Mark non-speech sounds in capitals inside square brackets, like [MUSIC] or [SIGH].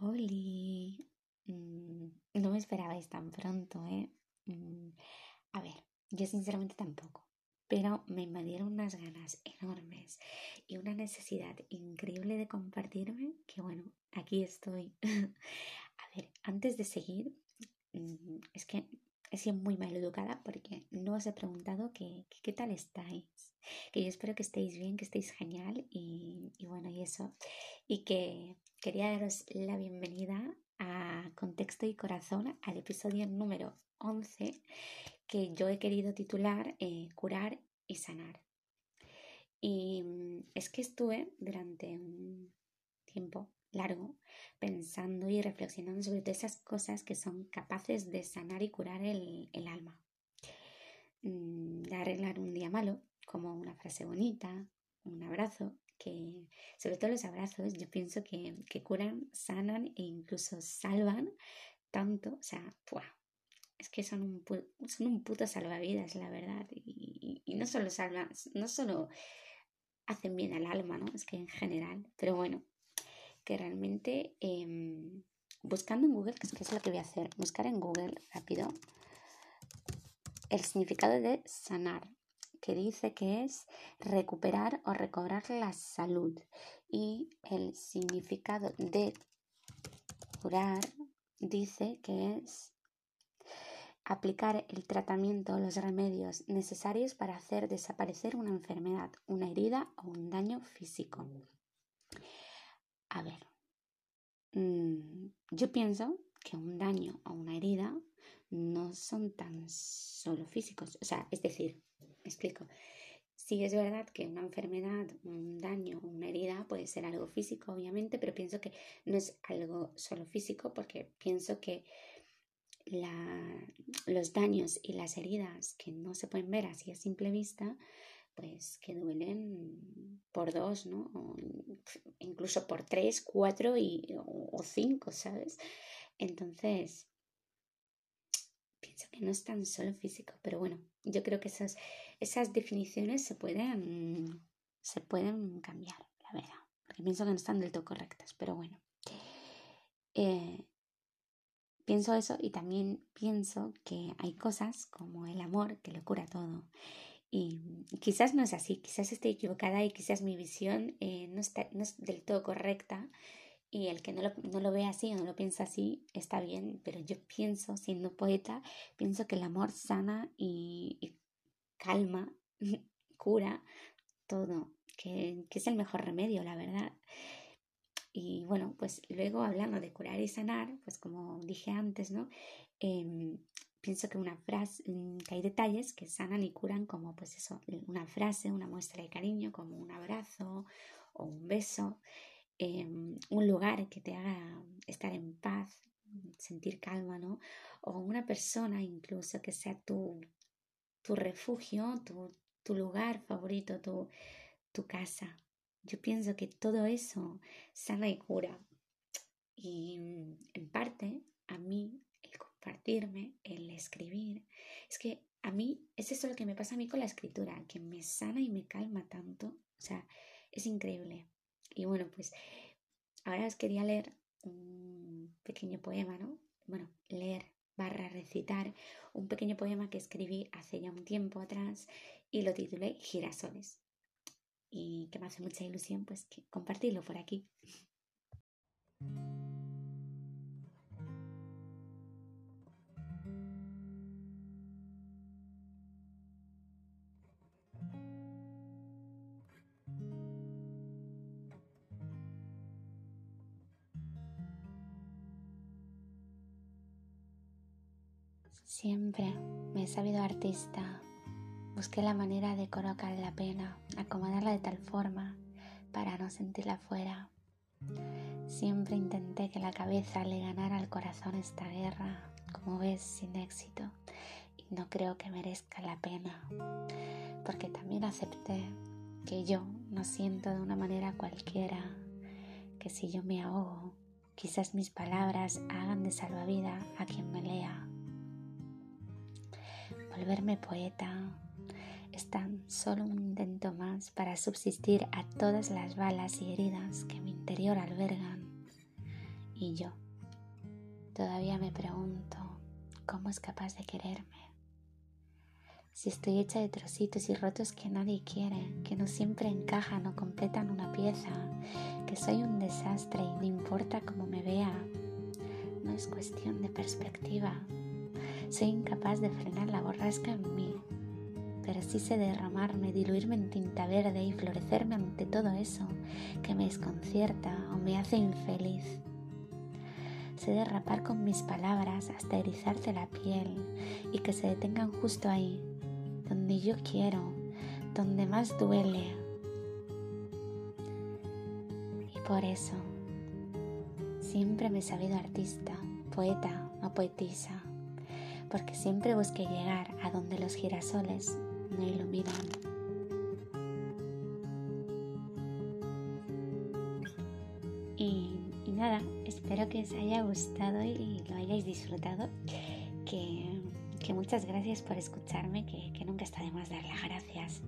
Oli, mm, no me esperabais tan pronto, ¿eh? Mm, a ver, yo sinceramente tampoco, pero me invadieron unas ganas enormes y una necesidad increíble de compartirme que bueno, aquí estoy. [LAUGHS] a ver, antes de seguir, mm, es que he sido muy mal educada porque no os he preguntado que, qué tal estáis. Que yo espero que estéis bien, que estéis genial y, y bueno, y eso. Y que quería daros la bienvenida a Contexto y Corazón, al episodio número 11, que yo he querido titular eh, Curar y Sanar. Y mm, es que estuve durante un tiempo largo pensando y reflexionando sobre todas esas cosas que son capaces de sanar y curar el, el alma. Mm, de arreglar un día malo, como una frase bonita, un abrazo, que sobre todo los abrazos yo pienso que, que curan, sanan e incluso salvan tanto, o sea, ¡pua! es que son un, son un puto salvavidas, la verdad, y, y no solo salvan, no solo hacen bien al alma, ¿no? Es que en general, pero bueno, que realmente eh, buscando en Google, que es lo que voy a hacer, buscar en Google rápido el significado de sanar, que dice que es recuperar o recobrar la salud. Y el significado de curar dice que es aplicar el tratamiento o los remedios necesarios para hacer desaparecer una enfermedad, una herida o un daño físico. A ver, mm, yo pienso que un daño o una herida no son tan solo físicos. O sea, es decir, me explico. Sí es verdad que una enfermedad, un daño, una herida puede ser algo físico, obviamente, pero pienso que no es algo solo físico porque pienso que la, los daños y las heridas que no se pueden ver así a simple vista pues que duelen por dos, ¿no? Incluso por tres, cuatro y, o, cinco, ¿sabes? Entonces, pienso que no es tan solo físico, pero bueno, yo creo que esas, esas definiciones se pueden, se pueden cambiar, la verdad, porque pienso que no están del todo correctas, pero bueno. Eh, pienso eso y también pienso que hay cosas como el amor que lo cura todo y quizás no es así, quizás esté equivocada y quizás mi visión eh, no, está, no es del todo correcta y el que no lo, no lo ve así o no lo piensa así está bien, pero yo pienso, siendo poeta, pienso que el amor sana y, y calma, [LAUGHS] cura todo, que, que, es el mejor remedio, la verdad. Y bueno, pues luego hablando de curar y sanar, pues como dije antes, ¿no? Eh, pienso que una frase, mm, que hay detalles que sanan y curan como pues eso, una frase, una muestra de cariño, como un abrazo o un beso, em, un lugar que te haga estar en paz, sentir calma, ¿no? O una persona incluso que sea tu, tu refugio, tu, tu lugar favorito, tu, tu casa. Yo pienso que todo eso sana y cura. Y mm, en parte a mí compartirme, el escribir. Es que a mí es eso lo que me pasa a mí con la escritura, que me sana y me calma tanto. O sea, es increíble. Y bueno, pues ahora os quería leer un pequeño poema, ¿no? Bueno, leer barra recitar un pequeño poema que escribí hace ya un tiempo atrás y lo titulé Girasoles. Y que me hace mucha ilusión pues que compartirlo por aquí. Siempre me he sabido artista. Busqué la manera de colocar la pena, acomodarla de tal forma para no sentirla fuera. Siempre intenté que la cabeza le ganara al corazón esta guerra, como ves, sin éxito. Y no creo que merezca la pena, porque también acepté que yo no siento de una manera cualquiera, que si yo me ahogo, quizás mis palabras hagan de salvavidas a quien me lea volverme poeta es tan solo un intento más para subsistir a todas las balas y heridas que mi interior albergan. y yo. Todavía me pregunto cómo es capaz de quererme. Si estoy hecha de trocitos y rotos que nadie quiere, que no siempre encajan o completan una pieza, que soy un desastre y no importa cómo me vea, no es cuestión de perspectiva. Soy incapaz de frenar la borrasca en mí, pero sí sé derramarme, diluirme en tinta verde y florecerme ante todo eso que me desconcierta o me hace infeliz. Sé derrapar con mis palabras hasta erizarte la piel y que se detengan justo ahí, donde yo quiero, donde más duele. Y por eso, siempre me he sabido artista, poeta o poetisa, porque siempre busqué llegar a donde los girasoles no iluminan. Y, nada, espero que os haya gustado y lo hayáis disfrutado. Que, muchas gracias por escucharme, que, que nunca está de más dar las gracias.